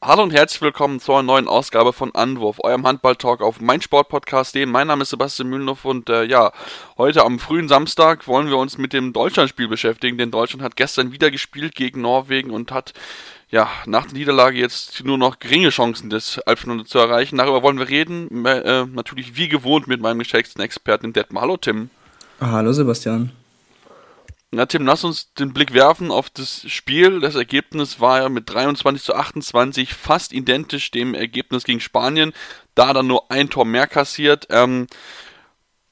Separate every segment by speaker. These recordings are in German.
Speaker 1: Hallo und herzlich willkommen zur neuen Ausgabe von Anwurf, eurem Handball-Talk auf meinsportpodcast.de. Mein Name ist Sebastian Mühlenhoff und äh, ja, heute am frühen Samstag wollen wir uns mit dem Deutschlandspiel beschäftigen, denn Deutschland hat gestern wieder gespielt gegen Norwegen und hat ja nach der Niederlage jetzt nur noch geringe Chancen, das Halbfinale zu erreichen. Darüber wollen wir reden, äh, natürlich wie gewohnt mit meinem geschätzten Experten Detmar. Hallo Tim.
Speaker 2: Hallo Sebastian.
Speaker 1: Na Tim, lass uns den Blick werfen auf das Spiel. Das Ergebnis war ja mit 23 zu 28 fast identisch dem Ergebnis gegen Spanien. Da dann nur ein Tor mehr kassiert. Ähm,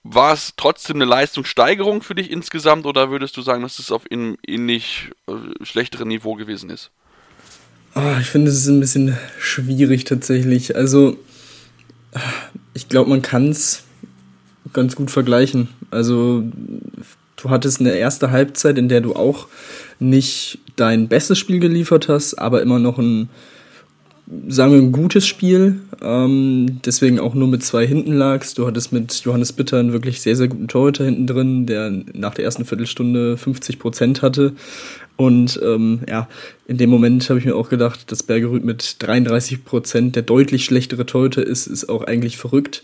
Speaker 1: war es trotzdem eine Leistungssteigerung für dich insgesamt oder würdest du sagen, dass es auf einem ähnlich äh, schlechteren Niveau gewesen ist?
Speaker 2: Oh, ich finde, es ist ein bisschen schwierig tatsächlich. Also, ich glaube, man kann es ganz gut vergleichen. Also, du hattest eine erste Halbzeit, in der du auch nicht dein bestes Spiel geliefert hast, aber immer noch ein, sagen wir, ein gutes Spiel. Ähm, deswegen auch nur mit zwei hinten lagst. Du hattest mit Johannes Bitter einen wirklich sehr, sehr guten Torhüter hinten drin, der nach der ersten Viertelstunde 50 Prozent hatte. Und ähm, ja, in dem Moment habe ich mir auch gedacht, dass Bergerud mit 33 Prozent der deutlich schlechtere Torhüter ist, ist auch eigentlich verrückt.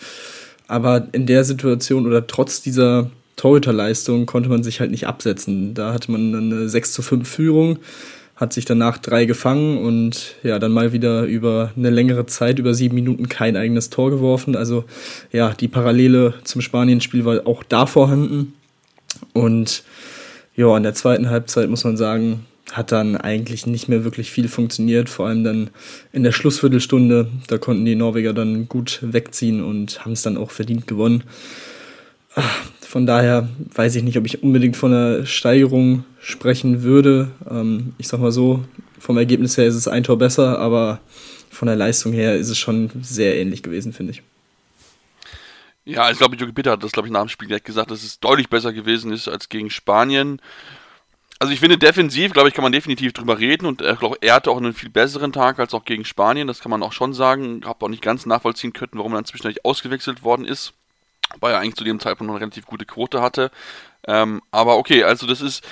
Speaker 2: Aber in der Situation oder trotz dieser Torhüterleistung konnte man sich halt nicht absetzen. Da hatte man eine 6 zu 5 Führung, hat sich danach drei gefangen und ja, dann mal wieder über eine längere Zeit, über sieben Minuten kein eigenes Tor geworfen. Also ja, die Parallele zum Spanien-Spiel war auch da vorhanden. Und ja, in der zweiten Halbzeit muss man sagen, hat dann eigentlich nicht mehr wirklich viel funktioniert, vor allem dann in der Schlussviertelstunde, da konnten die Norweger dann gut wegziehen und haben es dann auch verdient gewonnen. Von daher weiß ich nicht, ob ich unbedingt von einer Steigerung sprechen würde. Ähm, ich sag mal so, vom Ergebnis her ist es ein Tor besser, aber von der Leistung her ist es schon sehr ähnlich gewesen, finde ich.
Speaker 1: Ja, ich glaube, Jogi Bitter hat das, glaube ich, nach dem Spiel direkt gesagt, dass es deutlich besser gewesen ist als gegen Spanien. Also ich finde, defensiv, glaube ich, kann man definitiv drüber reden und ich glaube, er hatte auch einen viel besseren Tag als auch gegen Spanien, das kann man auch schon sagen. Habe auch nicht ganz nachvollziehen können, warum er dann zwischendurch ausgewechselt worden ist weil er eigentlich zu dem Zeitpunkt noch eine relativ gute Quote hatte. Ähm, aber okay, also das ist,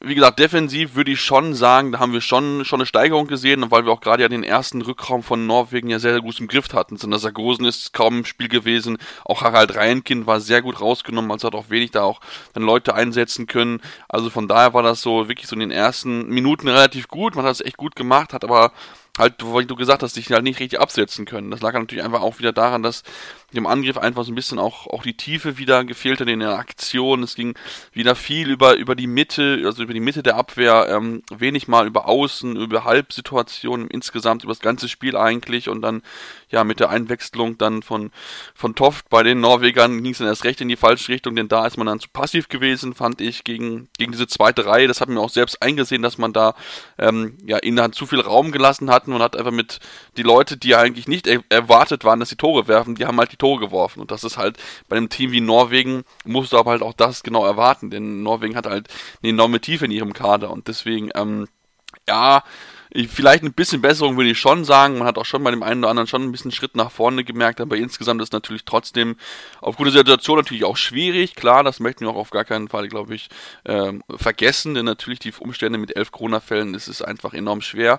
Speaker 1: wie gesagt, defensiv würde ich schon sagen, da haben wir schon, schon eine Steigerung gesehen, weil wir auch gerade ja den ersten Rückraum von Norwegen ja sehr, sehr gut im Griff hatten. Sander Sargosen ist kaum im Spiel gewesen, auch Harald Reinkind war sehr gut rausgenommen, also hat auch wenig da auch dann Leute einsetzen können. Also von daher war das so wirklich so in den ersten Minuten relativ gut, man hat es echt gut gemacht, hat aber halt, wie du gesagt hast, sich halt nicht richtig absetzen können. Das lag natürlich einfach auch wieder daran, dass dem Angriff einfach so ein bisschen auch, auch die Tiefe wieder gefehlt hat in der Aktion. Es ging wieder viel über, über die Mitte, also über die Mitte der Abwehr, ähm, wenig mal über Außen, über Halbsituationen insgesamt, über das ganze Spiel eigentlich und dann ja mit der Einwechslung dann von, von Toft bei den Norwegern ging es dann erst recht in die falsche Richtung, denn da ist man dann zu passiv gewesen, fand ich, gegen, gegen diese zweite Reihe. Das hat mir auch selbst eingesehen, dass man da ähm, ja ihnen zu viel Raum gelassen hat und hat einfach mit die Leute, die eigentlich nicht er erwartet waren, dass sie Tore werfen, die haben halt die Tore geworfen. Und das ist halt bei einem Team wie Norwegen, musst du aber halt auch das genau erwarten, denn Norwegen hat halt eine enorme Tiefe in ihrem Kader und deswegen, ähm, ja, Vielleicht ein bisschen Besserung würde ich schon sagen. Man hat auch schon bei dem einen oder anderen schon ein bisschen Schritt nach vorne gemerkt, aber insgesamt ist natürlich trotzdem aufgrund der Situation natürlich auch schwierig. Klar, das möchten wir auch auf gar keinen Fall, glaube ich, ähm, vergessen, denn natürlich die Umstände mit elf Corona-Fällen ist es einfach enorm schwer.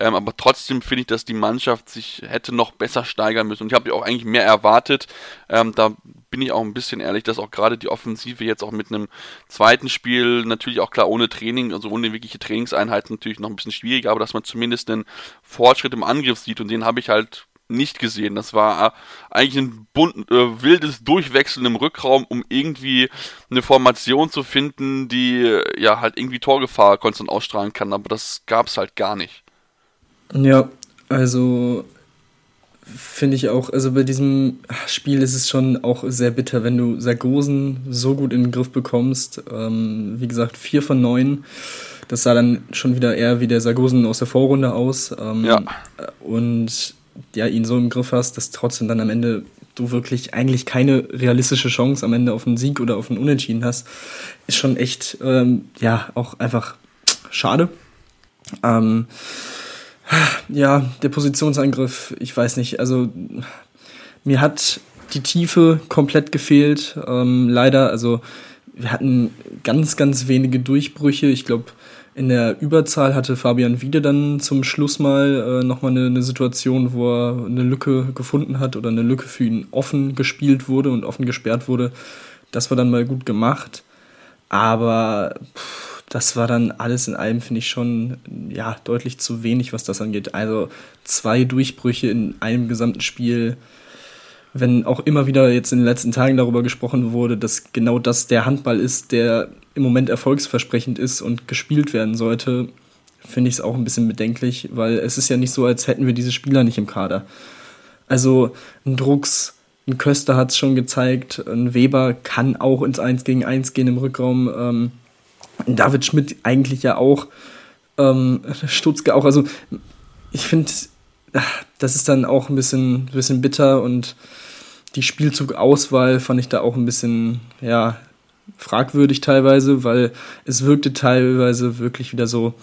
Speaker 1: Ähm, aber trotzdem finde ich, dass die Mannschaft sich hätte noch besser steigern müssen. Und ich habe auch eigentlich mehr erwartet. Ähm, da bin ich auch ein bisschen ehrlich, dass auch gerade die Offensive jetzt auch mit einem zweiten Spiel, natürlich auch klar ohne Training, also ohne wirkliche Trainingseinheiten natürlich noch ein bisschen schwieriger, aber dass man zumindest einen Fortschritt im Angriff sieht und den habe ich halt nicht gesehen. Das war äh, eigentlich ein bunt, äh, wildes Durchwechseln im Rückraum, um irgendwie eine Formation zu finden, die äh, ja halt irgendwie Torgefahr konstant ausstrahlen kann, aber das gab es halt gar nicht.
Speaker 2: Ja, also finde ich auch, also bei diesem Spiel ist es schon auch sehr bitter, wenn du Sargosen so gut in den Griff bekommst. Ähm, wie gesagt, vier von neun. Das sah dann schon wieder eher wie der Sargosen aus der Vorrunde aus. Ähm, ja. Und ja, ihn so im Griff hast, dass trotzdem dann am Ende du wirklich eigentlich keine realistische Chance am Ende auf einen Sieg oder auf einen Unentschieden hast, ist schon echt, ähm, ja, auch einfach schade. Ähm, ja, der Positionsangriff, ich weiß nicht, also mir hat die Tiefe komplett gefehlt, ähm, leider, also wir hatten ganz, ganz wenige Durchbrüche, ich glaube, in der Überzahl hatte Fabian Wiede dann zum Schluss mal äh, nochmal eine, eine Situation, wo er eine Lücke gefunden hat oder eine Lücke für ihn offen gespielt wurde und offen gesperrt wurde. Das war dann mal gut gemacht. Aber pff, das war dann alles in allem, finde ich, schon ja, deutlich zu wenig, was das angeht. Also zwei Durchbrüche in einem gesamten Spiel wenn auch immer wieder jetzt in den letzten Tagen darüber gesprochen wurde, dass genau das der Handball ist, der im Moment erfolgsversprechend ist und gespielt werden sollte, finde ich es auch ein bisschen bedenklich, weil es ist ja nicht so, als hätten wir diese Spieler nicht im Kader. Also ein Drucks, ein Köster hat es schon gezeigt, ein Weber kann auch ins 1 gegen 1 gehen im Rückraum. Ähm, David Schmidt eigentlich ja auch, ähm, Stutzke auch. Also ich finde, das ist dann auch ein bisschen, bisschen bitter und die Spielzugauswahl fand ich da auch ein bisschen, ja, fragwürdig teilweise, weil es wirkte teilweise wirklich wieder so,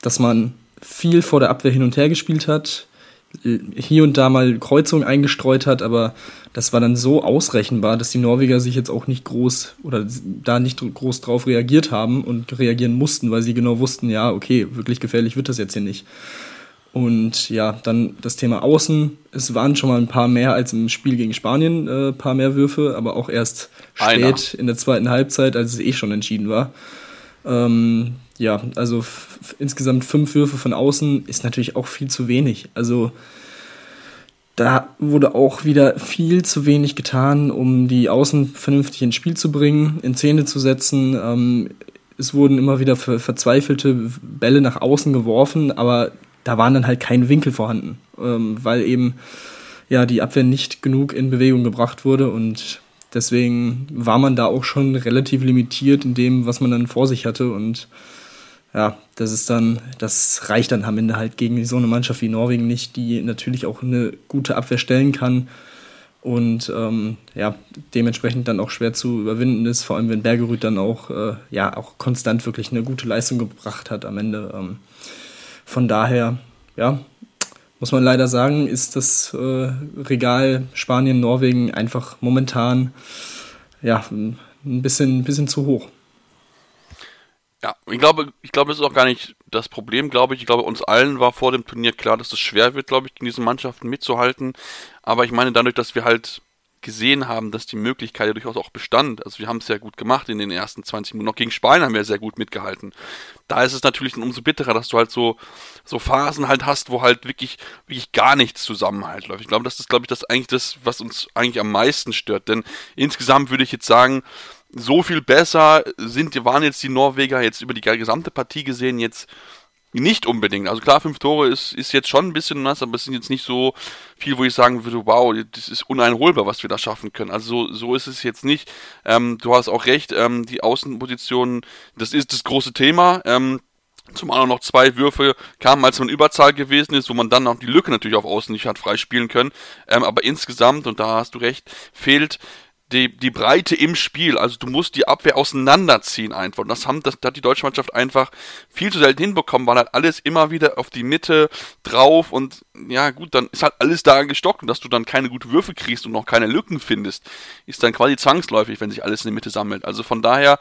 Speaker 2: dass man viel vor der Abwehr hin und her gespielt hat, hier und da mal Kreuzungen eingestreut hat, aber das war dann so ausrechenbar, dass die Norweger sich jetzt auch nicht groß oder da nicht groß drauf reagiert haben und reagieren mussten, weil sie genau wussten, ja, okay, wirklich gefährlich wird das jetzt hier nicht. Und ja, dann das Thema Außen. Es waren schon mal ein paar mehr als im Spiel gegen Spanien, ein äh, paar mehr Würfe, aber auch erst spät Einer. in der zweiten Halbzeit, als es eh schon entschieden war. Ähm, ja, also insgesamt fünf Würfe von außen ist natürlich auch viel zu wenig. Also da wurde auch wieder viel zu wenig getan, um die Außen vernünftig ins Spiel zu bringen, in Szene zu setzen. Ähm, es wurden immer wieder verzweifelte Bälle nach außen geworfen, aber da waren dann halt keine Winkel vorhanden, ähm, weil eben ja die Abwehr nicht genug in Bewegung gebracht wurde und deswegen war man da auch schon relativ limitiert in dem, was man dann vor sich hatte und ja, das ist dann, das reicht dann am Ende halt gegen so eine Mannschaft wie Norwegen nicht, die natürlich auch eine gute Abwehr stellen kann und ähm, ja, dementsprechend dann auch schwer zu überwinden ist, vor allem wenn Bergerud dann auch, äh, ja, auch konstant wirklich eine gute Leistung gebracht hat am Ende. Ähm, von daher, ja, muss man leider sagen, ist das äh, Regal Spanien, Norwegen einfach momentan ja, ein bisschen, ein bisschen zu hoch.
Speaker 1: Ja, ich glaube, ich glaube, das ist auch gar nicht das Problem, glaube ich. Ich glaube, uns allen war vor dem Turnier klar, dass es schwer wird, glaube ich, gegen diese Mannschaften mitzuhalten. Aber ich meine, dadurch, dass wir halt gesehen haben, dass die Möglichkeit ja durchaus auch bestand. Also wir haben es sehr gut gemacht in den ersten 20 Minuten. Noch gegen Spanien haben wir sehr gut mitgehalten. Da ist es natürlich umso bitterer, dass du halt so, so Phasen halt hast, wo halt wirklich, wirklich gar nichts zusammenhalt läuft. Ich glaube, das ist, glaube ich, das eigentlich das, was uns eigentlich am meisten stört. Denn insgesamt würde ich jetzt sagen, so viel besser sind, waren jetzt die Norweger jetzt über die gesamte Partie gesehen jetzt nicht unbedingt. Also klar, fünf Tore ist, ist jetzt schon ein bisschen nass, aber es sind jetzt nicht so viel, wo ich sagen würde, wow, das ist uneinholbar, was wir da schaffen können. Also so, so ist es jetzt nicht. Ähm, du hast auch recht, ähm, die Außenpositionen, das ist das große Thema. Ähm, Zumal auch noch zwei Würfe kamen, als man Überzahl gewesen ist, wo man dann auch die Lücke natürlich auf Außen nicht hat freispielen können. Ähm, aber insgesamt, und da hast du recht, fehlt die, die Breite im Spiel. Also du musst die Abwehr auseinanderziehen einfach. Und das, haben, das, das hat die deutsche Mannschaft einfach viel zu selten hinbekommen, weil halt alles immer wieder auf die Mitte drauf und ja gut, dann ist halt alles da gestockt und dass du dann keine guten Würfe kriegst und noch keine Lücken findest, ist dann quasi zwangsläufig, wenn sich alles in der Mitte sammelt. Also von daher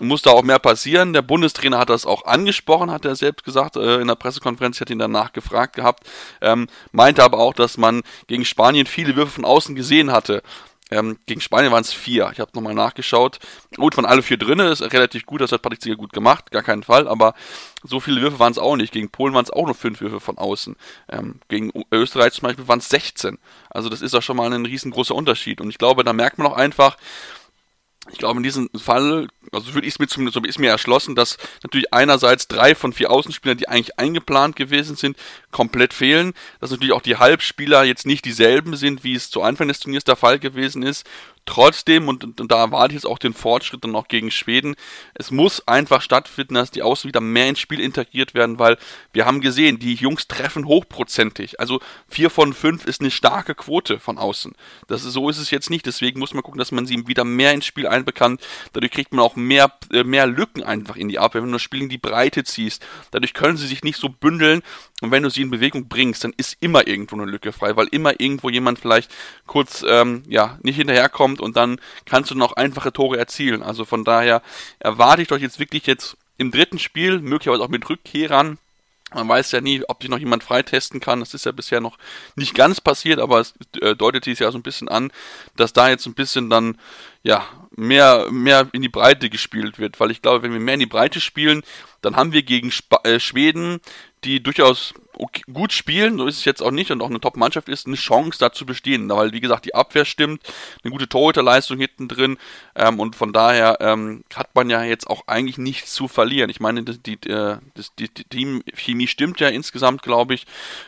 Speaker 1: muss da auch mehr passieren. Der Bundestrainer hat das auch angesprochen, hat er selbst gesagt, äh, in der Pressekonferenz, ich hatte ihn danach gefragt gehabt, ähm, meinte aber auch, dass man gegen Spanien viele Würfe von außen gesehen hatte Ähm, gegen Spanien waren es vier. Ich habe nochmal nachgeschaut. Gut, von alle vier drinnen ist relativ gut, das hat Patrick Zieger gut gemacht, gar keinen Fall, aber so viele Würfe waren es auch nicht. Gegen Polen waren es auch nur fünf Würfe von außen. Ähm, gegen Österreich zum Beispiel waren es 16. Also das ist ja schon mal ein riesengroßer Unterschied. Und ich glaube, da merkt man auch einfach, ich glaube, in diesem Fall, also würde ich es mir zumindest, so ist mir erschlossen, dass natürlich einerseits drei von vier Außenspielern, die eigentlich eingeplant gewesen sind, komplett fehlen. Dass natürlich auch die Halbspieler jetzt nicht dieselben sind, wie es zu Anfang des Turniers der Fall gewesen ist. Trotzdem, und, und, da erwarte ich jetzt auch den Fortschritt dann noch gegen Schweden, es muss einfach stattfinden, dass die Außen wieder mehr ins Spiel integriert werden, weil wir haben gesehen, die Jungs treffen hochprozentig. Also vier von fünf ist eine starke Quote von außen. Das ist, so ist es jetzt nicht, deswegen muss man gucken, dass man sie wieder mehr ins Spiel einbekannt. Dadurch kriegt man auch mehr, äh, mehr Lücken einfach in die Abwehr, wenn du das Spiel in die Breite ziehst. Dadurch können sie sich nicht so bündeln und wenn du sie in Bewegung bringst, dann ist immer irgendwo eine Lücke frei, weil immer irgendwo jemand vielleicht kurz ähm, ja nicht hinterherkommt und dann kannst du noch einfache Tore erzielen. Also von daher erwarte ich doch jetzt wirklich jetzt im dritten Spiel, möglicherweise auch mit Rückkehrern, man weiß ja nie, ob sich noch jemand freitesten kann. Das ist ja bisher noch nicht ganz passiert, aber es äh, deutet sich ja so ein bisschen an, dass da jetzt ein bisschen dann, ja, mehr, mehr in die Breite gespielt wird. Weil ich glaube, wenn wir mehr in die Breite spielen, dann haben wir gegen Sp äh, Schweden die durchaus okay, gut spielen, so ist es jetzt auch nicht und auch eine Top-Mannschaft ist, eine Chance da zu bestehen, weil wie gesagt die Abwehr stimmt, eine gute Torhüterleistung hinten drin ähm, und von daher ähm, hat man ja jetzt auch eigentlich nichts zu verlieren. Ich meine, die, die, äh, die, die Teamchemie stimmt ja insgesamt, glaube ich,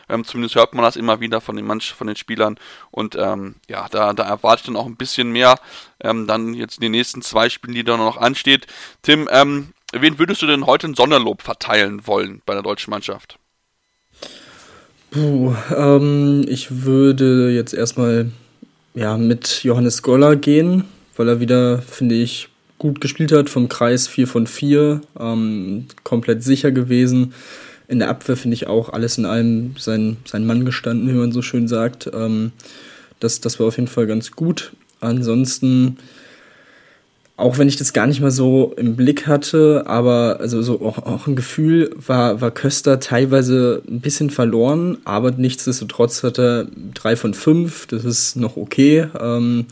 Speaker 1: ähm, zumindest hört man das immer wieder von den Manch von den Spielern und ähm, ja, da, da erwarte ich dann auch ein bisschen mehr, ähm, dann jetzt in den nächsten zwei Spielen, die da noch ansteht. Tim, ähm, Wen würdest du denn heute ein Sonderlob verteilen wollen bei der deutschen Mannschaft?
Speaker 2: Puh, ähm, ich würde jetzt erstmal ja, mit Johannes Goller gehen, weil er wieder, finde ich, gut gespielt hat, vom Kreis 4 von 4, ähm, komplett sicher gewesen. In der Abwehr finde ich auch alles in allem sein, sein Mann gestanden, wie man so schön sagt. Ähm, das, das war auf jeden Fall ganz gut. Ansonsten auch wenn ich das gar nicht mal so im Blick hatte, aber also so auch, auch ein Gefühl war, war Köster teilweise ein bisschen verloren, aber nichtsdestotrotz hat er drei von fünf, das ist noch okay. Ähm,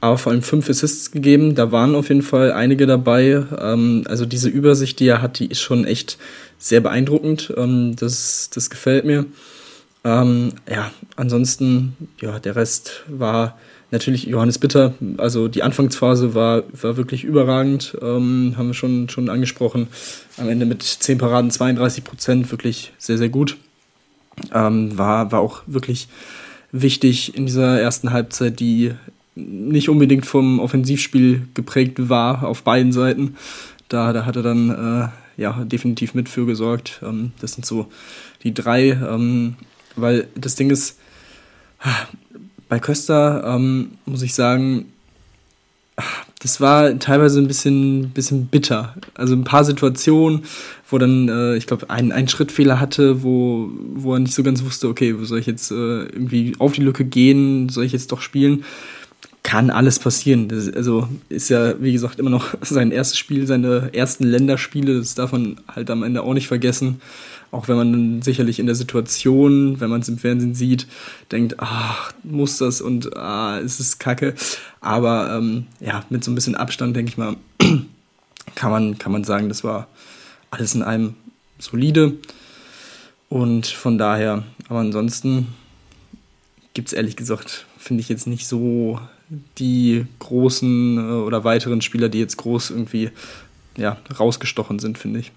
Speaker 2: aber vor allem fünf Assists gegeben, da waren auf jeden Fall einige dabei. Ähm, also diese Übersicht, die er hat, die ist schon echt sehr beeindruckend. Ähm, das, das gefällt mir. Ähm, ja, ansonsten, ja, der Rest war Natürlich Johannes Bitter, also die Anfangsphase war, war wirklich überragend, ähm, haben wir schon, schon angesprochen. Am Ende mit 10 Paraden, 32 Prozent, wirklich sehr, sehr gut. Ähm, war, war auch wirklich wichtig in dieser ersten Halbzeit, die nicht unbedingt vom Offensivspiel geprägt war auf beiden Seiten. Da, da hat er dann äh, ja, definitiv mit für gesorgt. Ähm, das sind so die drei, ähm, weil das Ding ist, bei Costa ähm, muss ich sagen, das war teilweise ein bisschen, bisschen bitter. Also ein paar Situationen, wo dann, äh, ich glaube, ein, ein Schrittfehler hatte, wo, wo er nicht so ganz wusste, okay, soll ich jetzt äh, irgendwie auf die Lücke gehen, soll ich jetzt doch spielen? Kann alles passieren. Das, also ist ja, wie gesagt, immer noch sein erstes Spiel, seine ersten Länderspiele, das darf man halt am Ende auch nicht vergessen. Auch wenn man dann sicherlich in der Situation, wenn man es im Fernsehen sieht, denkt, ach, muss das und ah, es ist kacke. Aber ähm, ja, mit so ein bisschen Abstand, denke ich mal, kann man, kann man sagen, das war alles in einem solide. Und von daher, aber ansonsten gibt es ehrlich gesagt, finde ich jetzt nicht so die großen äh, oder weiteren Spieler, die jetzt groß irgendwie ja, rausgestochen sind, finde ich.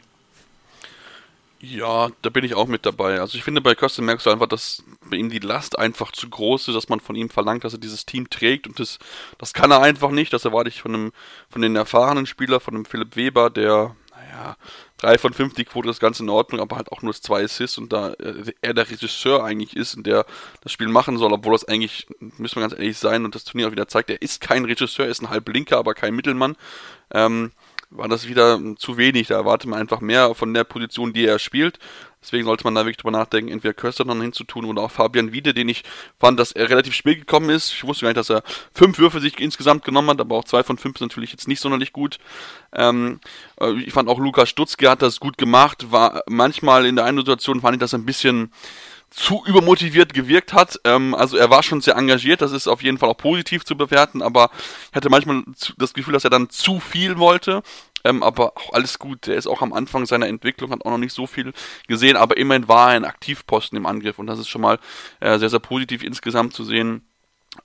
Speaker 1: Ja, da bin ich auch mit dabei. Also ich finde, bei Costa merkst du einfach, dass bei ihm die Last einfach zu groß ist, dass man von ihm verlangt, dass er dieses Team trägt und das, das kann er einfach nicht. Das erwarte ich von einem, von den erfahrenen Spieler, von einem Philipp Weber, der, naja, drei von fünf die Quote ist ganz in Ordnung, aber halt auch nur zwei Assists und da äh, er der Regisseur eigentlich ist und der das Spiel machen soll, obwohl das eigentlich, müssen wir ganz ehrlich sein und das Turnier auch wieder zeigt, er ist kein Regisseur, er ist ein Halblinker, aber kein Mittelmann. Ähm, war das wieder zu wenig. Da erwartet man einfach mehr von der Position, die er spielt. Deswegen sollte man da wirklich drüber nachdenken, entweder Köster dann hinzutun oder auch Fabian Wiede, den ich fand, dass er relativ spät gekommen ist. Ich wusste gar nicht, dass er fünf Würfe sich insgesamt genommen hat, aber auch zwei von fünf ist natürlich jetzt nicht sonderlich gut. Ähm, äh, ich fand auch Lukas Stutzke hat das gut gemacht, war manchmal in der einen Situation fand ich das ein bisschen zu übermotiviert gewirkt hat. Ähm, also er war schon sehr engagiert, das ist auf jeden Fall auch positiv zu bewerten, aber ich hatte manchmal das Gefühl, dass er dann zu viel wollte. Ähm, aber auch alles gut. Der ist auch am Anfang seiner Entwicklung, hat auch noch nicht so viel gesehen, aber immerhin war er ein Aktivposten im Angriff und das ist schon mal äh, sehr, sehr positiv insgesamt zu sehen.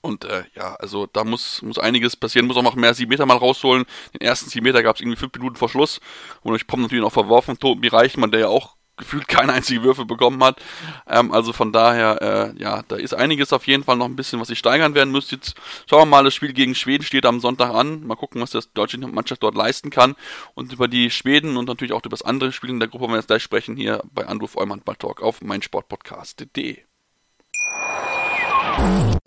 Speaker 1: Und äh, ja, also da muss, muss einiges passieren, muss auch noch mehr 7 Meter mal rausholen. Den ersten 7 Meter gab es irgendwie 5 Minuten vor Schluss. Und ich Pom natürlich noch verworfen, Tobi Reichmann, der ja auch gefühlt keine einzige Würfe bekommen hat. Ähm, also von daher, äh, ja, da ist einiges auf jeden Fall noch ein bisschen, was sich steigern werden müsste. Jetzt schauen wir mal, das Spiel gegen Schweden steht am Sonntag an. Mal gucken, was das deutsche Mannschaft dort leisten kann. Und über die Schweden und natürlich auch über das andere Spiel in der Gruppe wollen wir jetzt gleich sprechen hier bei Anruf Eumann Ball Talk auf meinsportpodcast.de.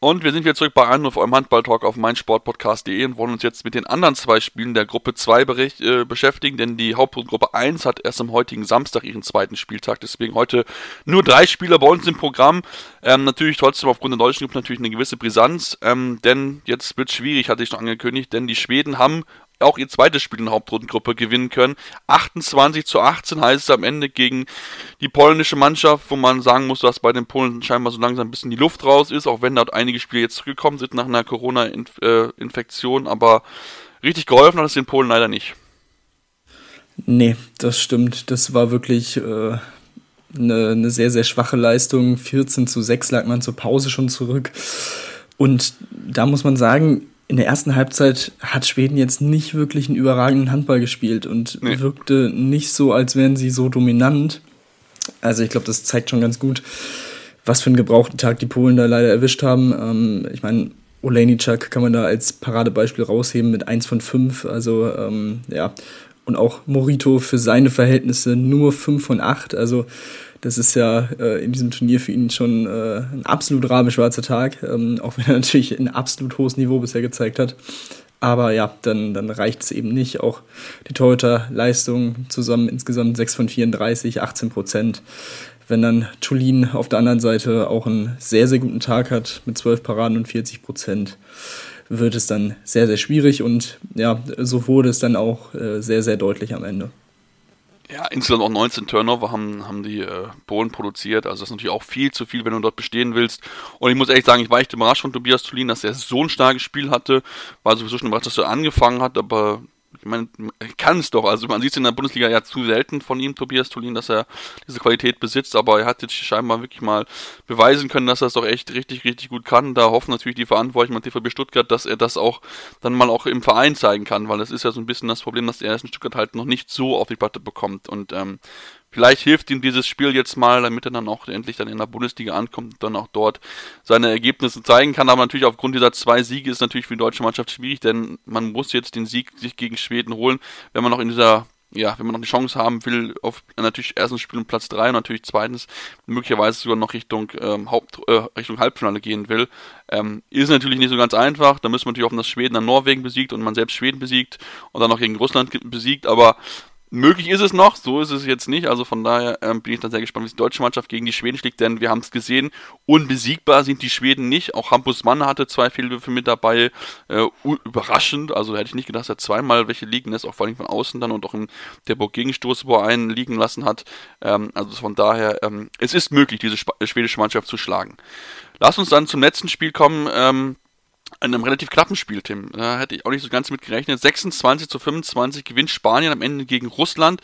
Speaker 1: Und wir sind wieder zurück bei Anruf eurem Handballtalk auf meinsportpodcast.de und wollen uns jetzt mit den anderen zwei Spielen der Gruppe 2 bericht, äh, beschäftigen, denn die Hauptgruppe 1 hat erst am heutigen Samstag ihren zweiten Spieltag, deswegen heute nur drei Spieler bei uns im Programm. Ähm, natürlich trotzdem aufgrund der deutschen Gruppe natürlich eine gewisse Brisanz, ähm, denn jetzt wird es schwierig, hatte ich noch angekündigt, denn die Schweden haben auch ihr zweites Spiel in der Hauptrundengruppe gewinnen können. 28 zu 18 heißt es am Ende gegen die polnische Mannschaft, wo man sagen muss, dass bei den Polen scheinbar so langsam ein bisschen die Luft raus ist, auch wenn dort einige Spiele jetzt zurückgekommen sind nach einer Corona-Infektion, aber richtig geholfen hat es den Polen leider nicht.
Speaker 2: Nee, das stimmt. Das war wirklich äh, eine, eine sehr, sehr schwache Leistung. 14 zu 6 lag man zur Pause schon zurück. Und da muss man sagen, in der ersten Halbzeit hat Schweden jetzt nicht wirklich einen überragenden Handball gespielt und nee. wirkte nicht so, als wären sie so dominant. Also ich glaube, das zeigt schon ganz gut, was für einen gebrauchten Tag die Polen da leider erwischt haben. Ähm, ich meine, Olejniczak kann man da als Paradebeispiel rausheben mit 1 von 5. Also ähm, ja, und auch Morito für seine Verhältnisse nur 5 von 8. Also das ist ja äh, in diesem Turnier für ihn schon äh, ein absolut rabenschwarzer Tag, ähm, auch wenn er natürlich ein absolut hohes Niveau bisher gezeigt hat. Aber ja, dann, dann reicht es eben nicht. Auch die Torhüter-Leistung zusammen insgesamt 6 von 34, 18 Prozent. Wenn dann Tulin auf der anderen Seite auch einen sehr, sehr guten Tag hat mit 12 Paraden und 40 Prozent, wird es dann sehr, sehr schwierig. Und ja, so wurde es dann auch äh, sehr, sehr deutlich am Ende.
Speaker 1: Ja, insgesamt auch 19 Turnover haben, haben die äh, Polen produziert. Also das ist natürlich auch viel zu viel, wenn du dort bestehen willst. Und ich muss ehrlich sagen, ich war echt überrascht von Tobias Tulin, dass er so ein starkes Spiel hatte. War sowieso schon überrascht, dass er angefangen hat, aber ich meine, kann es doch. Also man sieht es in der Bundesliga ja zu selten von ihm, Tobias Tulin, dass er diese Qualität besitzt, aber er hat jetzt scheinbar wirklich mal beweisen können, dass er es doch echt richtig, richtig gut kann. Da hoffen natürlich die Verantwortlichen von TVB Stuttgart, dass er das auch dann mal auch im Verein zeigen kann, weil das ist ja so ein bisschen das Problem, dass er es in Stuttgart halt noch nicht so auf die Platte bekommt. Und ähm, Vielleicht hilft ihm dieses Spiel jetzt mal, damit er dann auch endlich dann in der Bundesliga ankommt und dann auch dort seine Ergebnisse zeigen kann. Aber natürlich aufgrund dieser zwei Siege ist natürlich für die deutsche Mannschaft schwierig, denn man muss jetzt den Sieg sich gegen Schweden holen, wenn man noch in dieser ja, wenn man noch die Chance haben will, auf natürlich erstens Spiel um Platz 3 und natürlich zweitens möglicherweise sogar noch Richtung ähm, Haupt, äh, Richtung Halbfinale gehen will, ähm, ist natürlich nicht so ganz einfach. Da müssen wir natürlich hoffen, dass Schweden dann Norwegen besiegt und man selbst Schweden besiegt und dann noch gegen Russland besiegt, aber Möglich ist es noch, so ist es jetzt nicht. Also von daher ähm, bin ich dann sehr gespannt, wie die deutsche Mannschaft gegen die Schweden schlägt, denn wir haben es gesehen, unbesiegbar sind die Schweden nicht. Auch Hampus Mann hatte zwei Fehlwürfe mit dabei. Äh, überraschend, also hätte ich nicht gedacht, dass er zweimal welche liegen lässt, auch vor allem von außen dann und auch im Derburg Gegenstoß, wo er einen liegen lassen hat. Ähm, also von daher, ähm, es ist möglich, diese schwedische Mannschaft zu schlagen. Lass uns dann zum letzten Spiel kommen. In einem relativ knappen Spiel, Tim. Da hätte ich auch nicht so ganz mit gerechnet. 26 zu 25 gewinnt Spanien am Ende gegen Russland.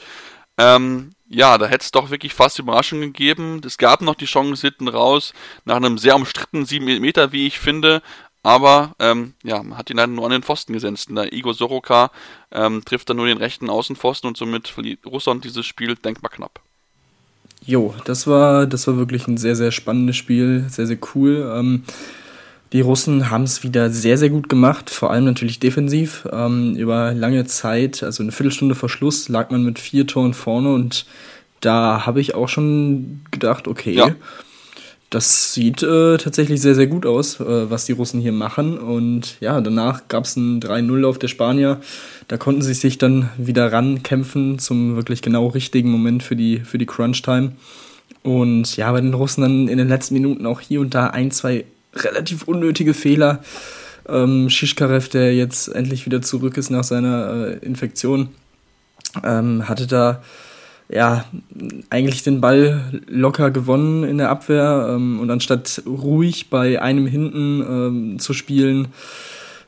Speaker 1: Ähm, ja, da hätte es doch wirklich fast Überraschung gegeben. Es gab noch die Chance hinten raus, nach einem sehr umstrittenen 7 Meter, wie ich finde. Aber ähm, ja, man hat ihn leider nur an den Pfosten gesetzt. Der Igor Soroka ähm, trifft dann nur den rechten Außenpfosten und somit verliert Russland dieses Spiel denkbar knapp.
Speaker 2: Jo, das war, das war wirklich ein sehr, sehr spannendes Spiel, sehr, sehr cool. Ähm, Die Russen haben es wieder sehr, sehr gut gemacht, vor allem natürlich defensiv. Ähm, über lange Zeit, also eine Viertelstunde vor Schluss, lag man mit vier Toren vorne und da habe ich auch schon gedacht, okay, ja. das sieht äh, tatsächlich sehr, sehr gut aus, äh, was die Russen hier machen. Und ja, danach gab es einen 3-0-Lauf der Spanier. Da konnten sie sich dann wieder rankämpfen zum wirklich genau richtigen Moment für die, für die Crunch-Time. Und ja, bei den Russen dann in den letzten Minuten auch hier und da ein, zwei relativ unnötige Fehler. Ähm, Shishkarev, der jetzt endlich wieder zurück ist nach seiner äh, Infektion, ähm, hatte da ja, eigentlich den Ball locker gewonnen in der Abwehr ähm, und anstatt ruhig bei einem hinten ähm, zu spielen,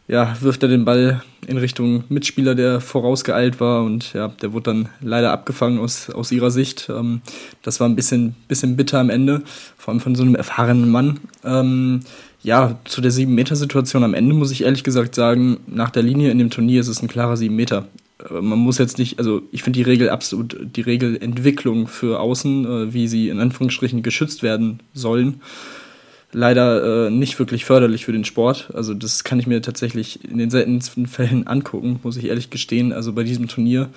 Speaker 2: ja, wirft er den Ball in Richtung Mitspieler, der vorausgeeilt war und ja, der wurde dann leider abgefangen aus, aus ihrer Sicht. Ähm, das war ein bisschen, bisschen bitter am Ende, vor allem von so einem erfahrenen Mann. Ähm, ja, zu der 7-Meter-Situation am Ende muss ich ehrlich gesagt sagen, nach der Linie in dem Turnier ist es ein klarer 7 Meter. Äh, man muss jetzt nicht, also ich finde die Regel absolut, die Regelentwicklung für Außen, äh, wie sie in Anführungsstrichen geschützt werden sollen, leider äh, nicht wirklich förderlich für den Sport. Also das kann ich mir tatsächlich in den seltensten Fällen angucken, muss ich ehrlich gestehen. Also bei diesem Turnier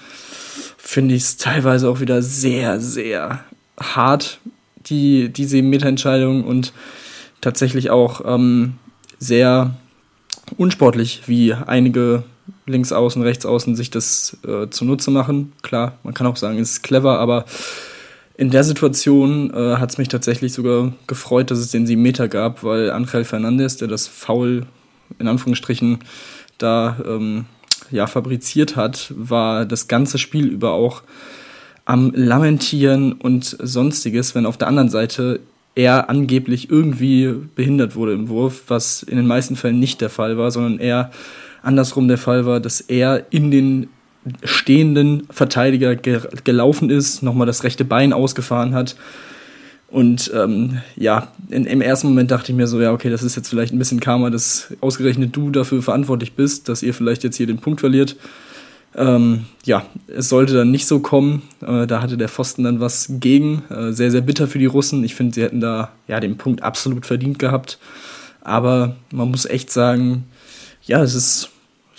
Speaker 2: finde ich es teilweise auch wieder sehr, sehr hart, die, diese Meta-Entscheidung und tatsächlich auch ähm, sehr unsportlich, wie einige links außen, rechts außen sich das äh, zunutze machen. Klar, man kann auch sagen, es ist clever, aber in der Situation äh, hat es mich tatsächlich sogar gefreut, dass es den 7 Meter gab, weil Angel Fernandez, der das Foul in Anführungsstrichen da ähm, ja, fabriziert hat, war das ganze Spiel über auch am Lamentieren und sonstiges, wenn auf der anderen Seite er angeblich irgendwie behindert wurde im Wurf, was in den meisten Fällen nicht der Fall war, sondern er andersrum der Fall war, dass er in den stehenden Verteidiger ge gelaufen ist, nochmal das rechte Bein ausgefahren hat. Und ähm, ja, in, im ersten Moment dachte ich mir so, ja, okay, das ist jetzt vielleicht ein bisschen Karma, dass ausgerechnet du dafür verantwortlich bist, dass ihr vielleicht jetzt hier den Punkt verliert. Ähm, ja, es sollte dann nicht so kommen. Äh, da hatte der Pfosten dann was gegen. Äh, sehr, sehr bitter für die Russen. Ich finde, sie hätten da ja den Punkt absolut verdient gehabt. Aber man muss echt sagen, ja, es ist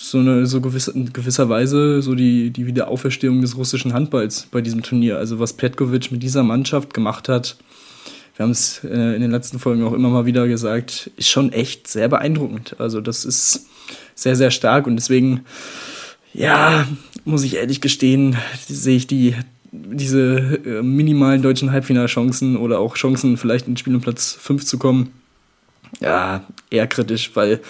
Speaker 2: so eine so gewiss, in gewisser Weise so die, die Wiederauferstehung des russischen Handballs bei diesem Turnier. Also was Petkovic mit dieser Mannschaft gemacht hat, wir haben es äh, in den letzten Folgen auch immer mal wieder gesagt, ist schon echt sehr beeindruckend. Also das ist sehr, sehr stark und deswegen, ja, muss ich ehrlich gestehen, sehe ich die diese äh, minimalen deutschen Halbfinalchancen oder auch Chancen, vielleicht in Spiel um Platz 5 zu kommen, ja, eher kritisch, weil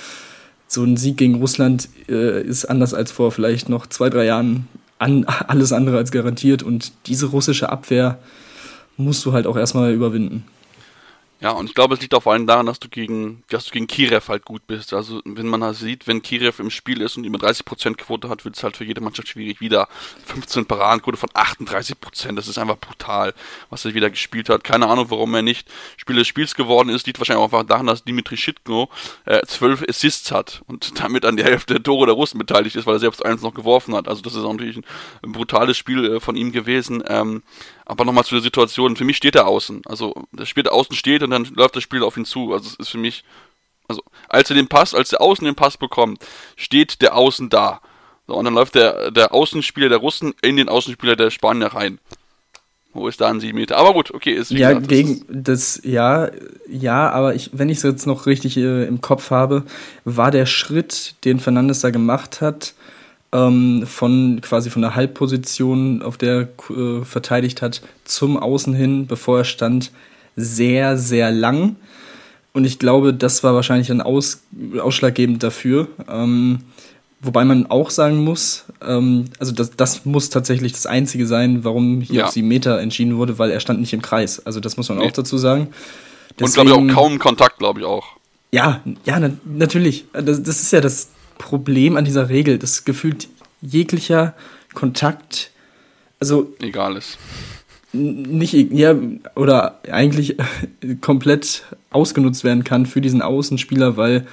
Speaker 2: so ein Sieg gegen Russland äh, ist anders als vor vielleicht noch zwei, drei Jahren an, alles andere als garantiert. Und diese russische Abwehr musst du halt auch erstmal überwinden.
Speaker 1: Ja, und ich glaube, es liegt auch vor allem daran, dass du gegen, dass du gegen Kirev halt gut bist. Also, wenn man halt sieht, wenn Kirev im Spiel ist und immer 30% Quote hat, wird es halt für jede Mannschaft schwierig. Wieder 15 Paradenquote von 38%. Das ist einfach brutal, was er wieder gespielt hat. Keine Ahnung, warum er nicht Spieler des Spiels geworden ist. Liegt wahrscheinlich auch einfach daran, dass Dimitri Schitko äh, 12 Assists hat und damit an die Hälfte der Tore der Russen beteiligt ist, weil er selbst eins noch geworfen hat. Also, das ist auch natürlich ein, ein brutales Spiel äh, von ihm gewesen. Ähm, aber nochmal zu der Situation, für mich steht er außen. Also, der Spiel außen steht und dann läuft das Spiel auf ihn zu. Also, es ist für mich, also, als er den Pass, als der Außen den Pass bekommt, steht der Außen da. So, und dann läuft der, der Außenspieler der Russen in den Außenspieler der Spanier rein. Wo ist da ein 7 Meter? Aber gut, okay, ist
Speaker 2: Ja, gesagt, gegen das, ja, ja, aber ich, wenn ich es jetzt noch richtig äh, im Kopf habe, war der Schritt, den Fernandes da gemacht hat, ähm, von quasi von der Halbposition, auf der er äh, verteidigt hat, zum Außen hin, bevor er stand, sehr, sehr lang. Und ich glaube, das war wahrscheinlich dann aus, ausschlaggebend dafür. Ähm, wobei man auch sagen muss, ähm, also das, das muss tatsächlich das Einzige sein, warum hier ja. auf 7 Meter entschieden wurde, weil er stand nicht im Kreis. Also das muss man nee. auch dazu sagen.
Speaker 1: Deswegen, Und glaube ich auch kaum Kontakt, glaube ich auch.
Speaker 2: Ja, ja, na, natürlich. Das, das ist ja das Problem an dieser Regel, dass gefühlt jeglicher Kontakt, also.
Speaker 1: Egal ist.
Speaker 2: Nicht, ja, oder eigentlich komplett ausgenutzt werden kann für diesen Außenspieler, weil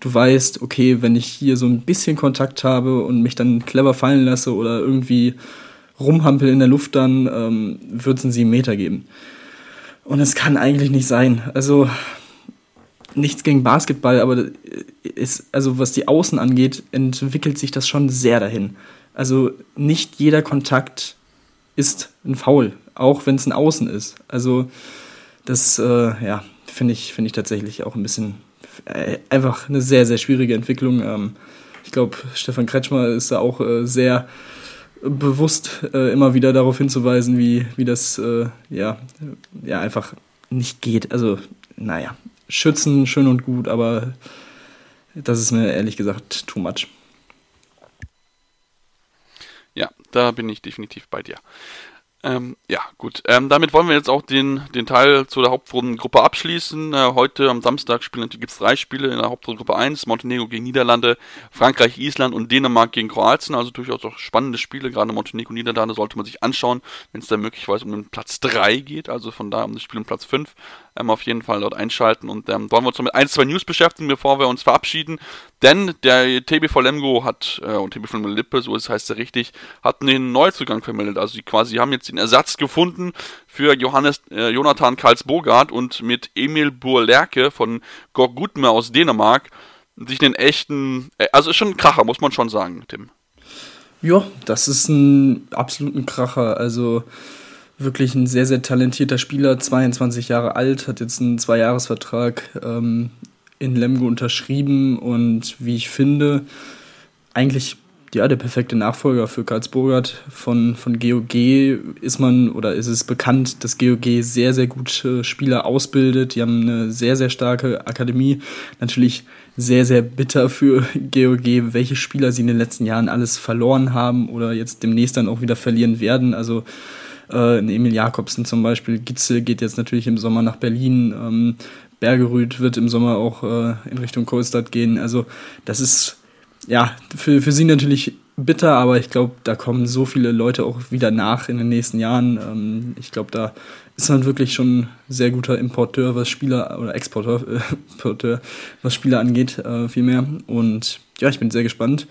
Speaker 2: du weißt, okay, wenn ich hier so ein bisschen Kontakt habe und mich dann clever fallen lasse oder irgendwie rumhampel in der Luft, dann ähm, wird es einen 7 Meter geben. Und es kann eigentlich nicht sein. Also nichts gegen Basketball, aber ist, also was die Außen angeht, entwickelt sich das schon sehr dahin. Also nicht jeder Kontakt ist ein Foul, auch wenn es ein Außen ist. Also das, äh, ja, finde ich, finde ich tatsächlich auch ein bisschen äh, einfach eine sehr, sehr schwierige Entwicklung. Ähm, ich glaube, Stefan Kretschmer ist da auch äh, sehr bewusst äh, immer wieder darauf hinzuweisen, wie, wie das äh, ja, ja einfach nicht geht. Also, naja, schützen schön und gut, aber das ist mir ehrlich gesagt too much.
Speaker 1: Ja, da bin ich definitiv bei dir. Ähm, ja, gut. Ähm, damit wollen wir jetzt auch den, den Teil zu der Hauptrundengruppe abschließen. Äh, heute am Samstag gibt es drei Spiele in der Hauptrundengruppe 1. Montenegro gegen Niederlande, Frankreich, Island und Dänemark gegen Kroatien. Also durchaus auch spannende Spiele. Gerade Montenegro, Niederlande sollte man sich anschauen, wenn es da möglicherweise um den Platz 3 geht. Also von da um das Spiel um Platz 5 ähm, auf jeden Fall dort einschalten. Und ähm, wollen wir uns noch mit ein, zwei News beschäftigen, bevor wir uns verabschieden. Denn der TBV Lemgo hat, äh, und TBV Lippe, so heißt er richtig, hat einen Neuzugang vermeldet. Also die quasi haben jetzt den Ersatz gefunden für Johannes, äh, Jonathan Karlsbogart und mit Emil Burlerke von Gorgutme aus Dänemark sich einen echten, äh, also ist schon ein Kracher, muss man schon sagen, Tim.
Speaker 2: Ja, das ist ein absoluter Kracher. Also wirklich ein sehr, sehr talentierter Spieler, 22 Jahre alt, hat jetzt einen Zweijahresvertrag ähm, in Lemgo unterschrieben und wie ich finde, eigentlich ja, der perfekte Nachfolger für Karlsburgert von, von GOG ist man oder ist es bekannt, dass GOG sehr, sehr gute Spieler ausbildet. Die haben eine sehr, sehr starke Akademie. Natürlich sehr, sehr bitter für GOG, welche Spieler sie in den letzten Jahren alles verloren haben oder jetzt demnächst dann auch wieder verlieren werden. Also äh, Emil Jakobsen zum Beispiel. Gitzel geht jetzt natürlich im Sommer nach Berlin. Ähm, Bergerüth wird im Sommer auch äh, in Richtung Kohlstadt gehen. Also das ist ja für, für sie natürlich bitter, aber ich glaube, da kommen so viele Leute auch wieder nach in den nächsten Jahren. Ähm, ich glaube, da ist man wirklich schon ein sehr guter Importeur, was Spieler oder Exporteur, äh, Importeur, was Spieler angeht, äh, vielmehr. Und ja, ich bin sehr gespannt,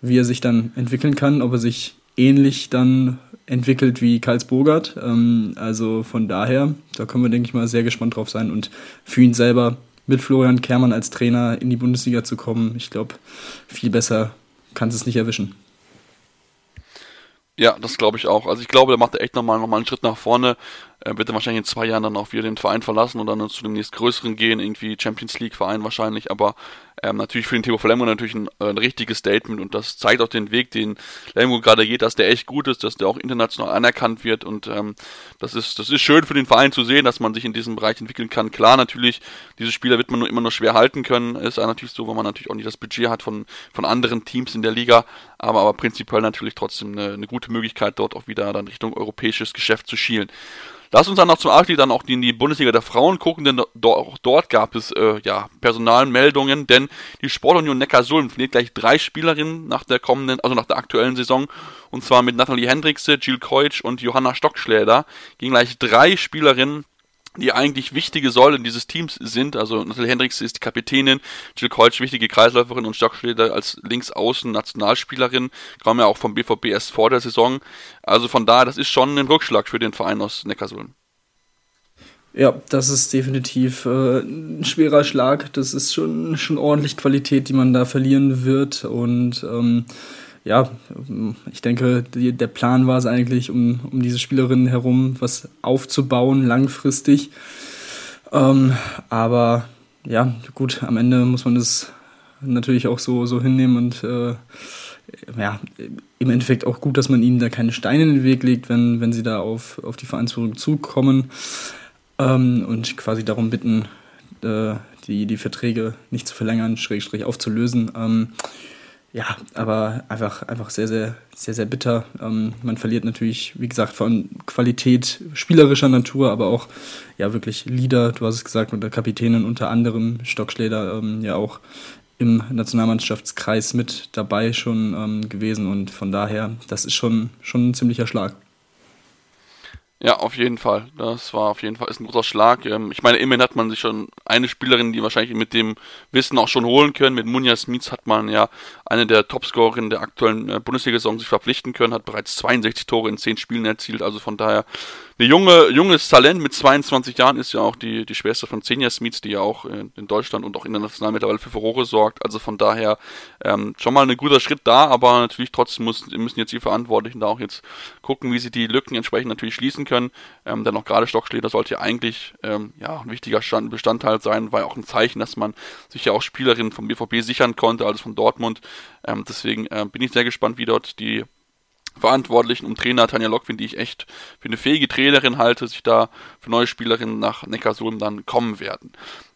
Speaker 2: wie er sich dann entwickeln kann, ob er sich ähnlich dann entwickelt wie Karlsburgert. Ähm, also von daher, da können wir, denke ich mal, sehr gespannt drauf sein. Und für ihn selber mit Florian Kermann als Trainer in die Bundesliga zu kommen, ich glaube, viel besser kann es nicht erwischen.
Speaker 1: Ja, das glaube ich auch. Also ich glaube, der macht echt nochmal noch mal einen Schritt nach vorne. Er wird dann wahrscheinlich in zwei Jahren dann auch wieder den Verein verlassen und dann zu dem nächst größeren gehen, irgendwie Champions League Verein wahrscheinlich. Aber ähm, natürlich für den Timo Lemgo natürlich ein, ein, richtiges Statement und das zeigt auch den Weg, den Lemgo gerade geht, dass der echt gut ist, dass der auch international anerkannt wird und ähm, das ist das ist schön für den Verein zu sehen, dass man sich in diesem Bereich entwickeln kann. Klar, natürlich, diese Spieler wird man nur immer nur schwer halten können, ist natürlich so, weil man natürlich auch nicht das Budget hat von von anderen Teams in der Liga, aber aber prinzipiell natürlich trotzdem eine, eine gute Möglichkeit, dort auch wieder dann Richtung europäisches Geschäft zu schielen. Lass uns dann noch zum Abschluss dann auch in die Bundesliga der Frauen gucken, denn auch dort gab es äh, ja Personalmeldungen, denn die Sportunion Neckarsulm verliert gleich drei Spielerinnen nach der kommenden, also nach der aktuellen Saison, und zwar mit Nathalie Hendrikse, Jill Keutsch und Johanna Stockschläder. Gegen gleich drei Spielerinnen die eigentlich wichtige Säulen dieses Teams sind. Also Natalie Hendricks ist die Kapitänin, Jill Kolsch wichtige Kreisläuferin und Stockschläger als Linksaußen Nationalspielerin, kam ja auch vom BVB erst vor der Saison. Also von daher, das ist schon ein Rückschlag für den Verein aus Neckarsulm.
Speaker 2: Ja, das ist definitiv äh, ein schwerer Schlag. Das ist schon, schon ordentlich Qualität, die man da verlieren wird. Und ähm, ja, ich denke, die, der Plan war es eigentlich, um, um diese Spielerinnen herum was aufzubauen, langfristig. Ähm, aber ja, gut, am Ende muss man das natürlich auch so, so hinnehmen und äh, ja, im Endeffekt auch gut, dass man ihnen da keine Steine in den Weg legt, wenn, wenn sie da auf, auf die Vereinsführung zukommen ähm, und quasi darum bitten, äh, die, die Verträge nicht zu verlängern, Schrägstrich aufzulösen. Ähm, ja, aber einfach, einfach sehr, sehr, sehr, sehr bitter. Ähm, man verliert natürlich, wie gesagt, von Qualität spielerischer Natur, aber auch ja wirklich Leader, du hast es gesagt, mit der Kapitänin unter anderem, Stockschläder, ähm, ja auch im Nationalmannschaftskreis mit dabei schon ähm, gewesen und von daher, das ist schon, schon ein ziemlicher Schlag.
Speaker 1: Ja, auf jeden Fall. Das war auf jeden Fall ist ein großer Schlag. Ähm, ich meine, immerhin hat man sich schon eine Spielerin, die wahrscheinlich mit dem Wissen auch schon holen können. Mit Munja Smits hat man ja eine der Topscorerinnen der aktuellen äh, Bundesliga-Saison sich verpflichten können, hat bereits 62 Tore in 10 Spielen erzielt. Also von daher eine junge, junges Talent mit 22 Jahren ist ja auch die, die Schwester von Senja Smits, die ja auch in, in Deutschland und auch international mittlerweile für Furore sorgt. Also von daher ähm, schon mal ein guter Schritt da, aber natürlich trotzdem muss, müssen jetzt die Verantwortlichen da auch jetzt gucken, wie sie die Lücken entsprechend natürlich schließen können. Ähm, denn auch gerade Stockschläger sollte ja eigentlich ähm, ja, ein wichtiger Stand, Bestandteil sein, war ja auch ein Zeichen, dass man sich ja auch Spielerinnen vom BVB sichern konnte, also von Dortmund. Ähm, deswegen äh, bin ich sehr gespannt, wie dort die Verantwortlichen um Trainer Tanja Lockwin, die ich echt für eine fähige Trainerin halte, sich da für neue Spielerinnen nach Neckarsulm dann kommen werden.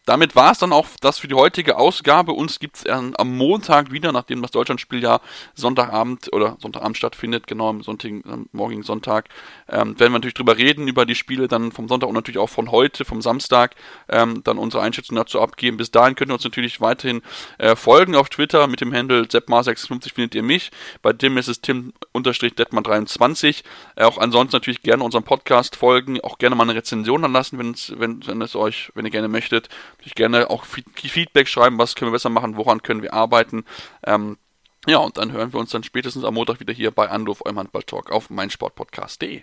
Speaker 1: Damit war es dann auch das für die heutige Ausgabe. Uns gibt es am Montag wieder, nachdem das Deutschlandspiel ja Sonntagabend oder Sonntagabend stattfindet, genau am Sonntag, am morgigen Sonntag, ähm, werden wir natürlich drüber reden, über die Spiele dann vom Sonntag und natürlich auch von heute, vom Samstag, ähm, dann unsere Einschätzung dazu abgeben. Bis dahin könnt ihr uns natürlich weiterhin äh, folgen auf Twitter mit dem Handle ZeppMar56 findet ihr mich. Bei Tim ist es Tim-Detman23. Äh, auch ansonsten natürlich gerne unserem Podcast folgen, auch gerne mal eine Rezension anlassen, wenn es, wenn, wenn es euch, wenn ihr gerne möchtet natürlich gerne auch Feedback schreiben, was können wir besser machen, woran können wir arbeiten. Ähm, ja, und dann hören wir uns dann spätestens am Montag wieder hier bei Anruf eurem Handball-Talk auf meinsportpodcast.de.